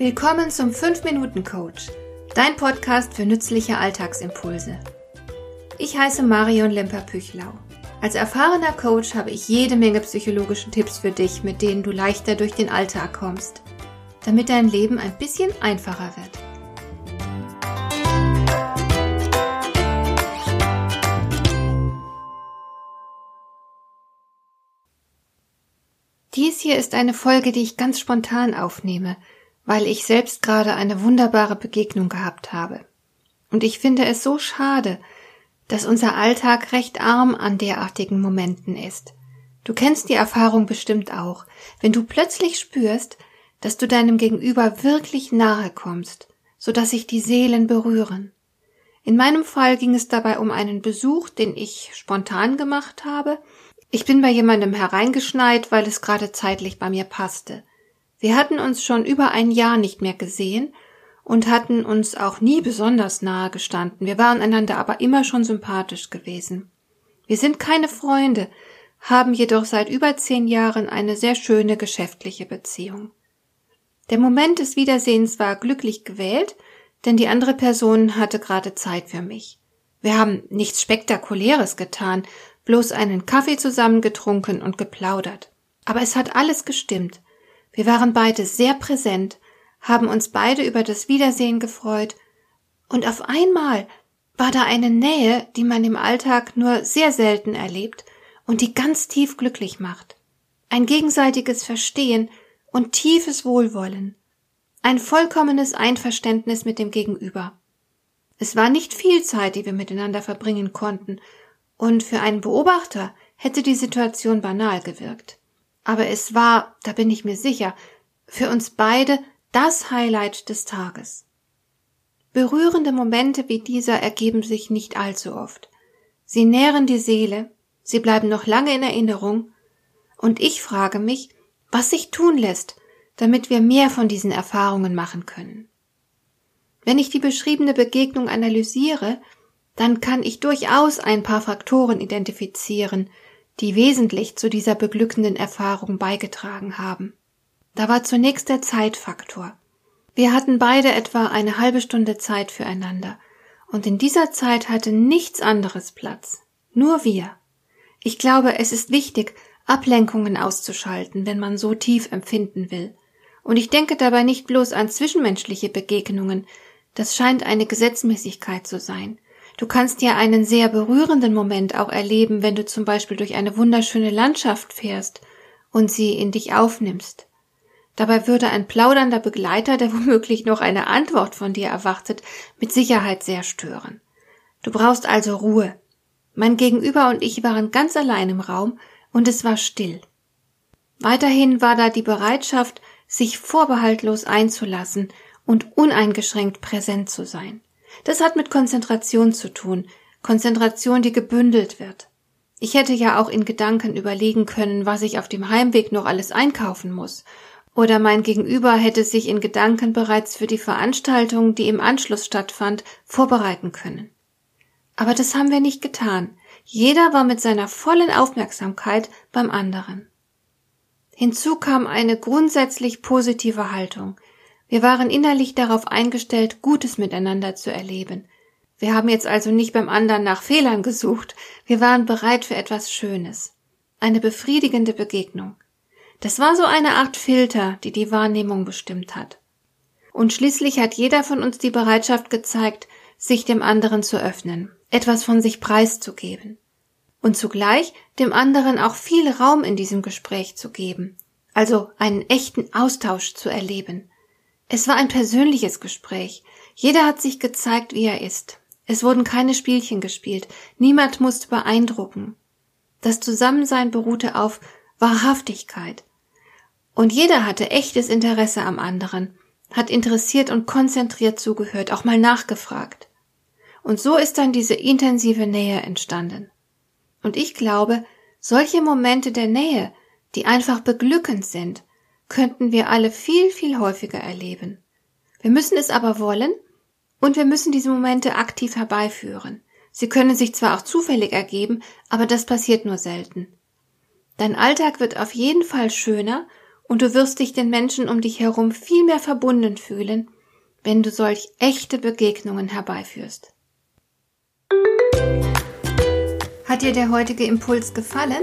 Willkommen zum 5-Minuten-Coach, dein Podcast für nützliche Alltagsimpulse. Ich heiße Marion Lemper-Püchlau. Als erfahrener Coach habe ich jede Menge psychologische Tipps für dich, mit denen du leichter durch den Alltag kommst, damit dein Leben ein bisschen einfacher wird. Dies hier ist eine Folge, die ich ganz spontan aufnehme, weil ich selbst gerade eine wunderbare Begegnung gehabt habe. Und ich finde es so schade, dass unser Alltag recht arm an derartigen Momenten ist. Du kennst die Erfahrung bestimmt auch, wenn du plötzlich spürst, dass du deinem Gegenüber wirklich nahe kommst, so dass sich die Seelen berühren. In meinem Fall ging es dabei um einen Besuch, den ich spontan gemacht habe, ich bin bei jemandem hereingeschneit, weil es gerade zeitlich bei mir passte. Wir hatten uns schon über ein Jahr nicht mehr gesehen und hatten uns auch nie besonders nahe gestanden. Wir waren einander aber immer schon sympathisch gewesen. Wir sind keine Freunde, haben jedoch seit über zehn Jahren eine sehr schöne geschäftliche Beziehung. Der Moment des Wiedersehens war glücklich gewählt, denn die andere Person hatte gerade Zeit für mich. Wir haben nichts Spektakuläres getan, bloß einen Kaffee zusammen getrunken und geplaudert. Aber es hat alles gestimmt. Wir waren beide sehr präsent, haben uns beide über das Wiedersehen gefreut, und auf einmal war da eine Nähe, die man im Alltag nur sehr selten erlebt und die ganz tief glücklich macht. Ein gegenseitiges Verstehen und tiefes Wohlwollen. Ein vollkommenes Einverständnis mit dem Gegenüber. Es war nicht viel Zeit, die wir miteinander verbringen konnten, und für einen Beobachter hätte die Situation banal gewirkt. Aber es war, da bin ich mir sicher, für uns beide das Highlight des Tages. Berührende Momente wie dieser ergeben sich nicht allzu oft. Sie nähren die Seele, sie bleiben noch lange in Erinnerung, und ich frage mich, was sich tun lässt, damit wir mehr von diesen Erfahrungen machen können. Wenn ich die beschriebene Begegnung analysiere, dann kann ich durchaus ein paar Faktoren identifizieren, die wesentlich zu dieser beglückenden Erfahrung beigetragen haben. Da war zunächst der Zeitfaktor. Wir hatten beide etwa eine halbe Stunde Zeit füreinander, und in dieser Zeit hatte nichts anderes Platz, nur wir. Ich glaube, es ist wichtig, Ablenkungen auszuschalten, wenn man so tief empfinden will. Und ich denke dabei nicht bloß an zwischenmenschliche Begegnungen, das scheint eine Gesetzmäßigkeit zu sein, Du kannst ja einen sehr berührenden Moment auch erleben, wenn du zum Beispiel durch eine wunderschöne Landschaft fährst und sie in dich aufnimmst. Dabei würde ein plaudernder Begleiter, der womöglich noch eine Antwort von dir erwartet, mit Sicherheit sehr stören. Du brauchst also Ruhe. Mein Gegenüber und ich waren ganz allein im Raum und es war still. Weiterhin war da die Bereitschaft, sich vorbehaltlos einzulassen und uneingeschränkt präsent zu sein. Das hat mit Konzentration zu tun, Konzentration, die gebündelt wird. Ich hätte ja auch in Gedanken überlegen können, was ich auf dem Heimweg noch alles einkaufen muss, oder mein Gegenüber hätte sich in Gedanken bereits für die Veranstaltung, die im Anschluss stattfand, vorbereiten können. Aber das haben wir nicht getan. Jeder war mit seiner vollen Aufmerksamkeit beim anderen. Hinzu kam eine grundsätzlich positive Haltung, wir waren innerlich darauf eingestellt, Gutes miteinander zu erleben. Wir haben jetzt also nicht beim anderen nach Fehlern gesucht, wir waren bereit für etwas Schönes. Eine befriedigende Begegnung. Das war so eine Art Filter, die die Wahrnehmung bestimmt hat. Und schließlich hat jeder von uns die Bereitschaft gezeigt, sich dem anderen zu öffnen, etwas von sich preiszugeben. Und zugleich dem anderen auch viel Raum in diesem Gespräch zu geben, also einen echten Austausch zu erleben. Es war ein persönliches Gespräch. Jeder hat sich gezeigt, wie er ist. Es wurden keine Spielchen gespielt. Niemand musste beeindrucken. Das Zusammensein beruhte auf Wahrhaftigkeit. Und jeder hatte echtes Interesse am anderen, hat interessiert und konzentriert zugehört, auch mal nachgefragt. Und so ist dann diese intensive Nähe entstanden. Und ich glaube, solche Momente der Nähe, die einfach beglückend sind, könnten wir alle viel, viel häufiger erleben. Wir müssen es aber wollen und wir müssen diese Momente aktiv herbeiführen. Sie können sich zwar auch zufällig ergeben, aber das passiert nur selten. Dein Alltag wird auf jeden Fall schöner Und du wirst dich den Menschen um dich herum viel mehr verbunden fühlen, wenn du solch echte Begegnungen herbeiführst. Hat dir der heutige Impuls gefallen?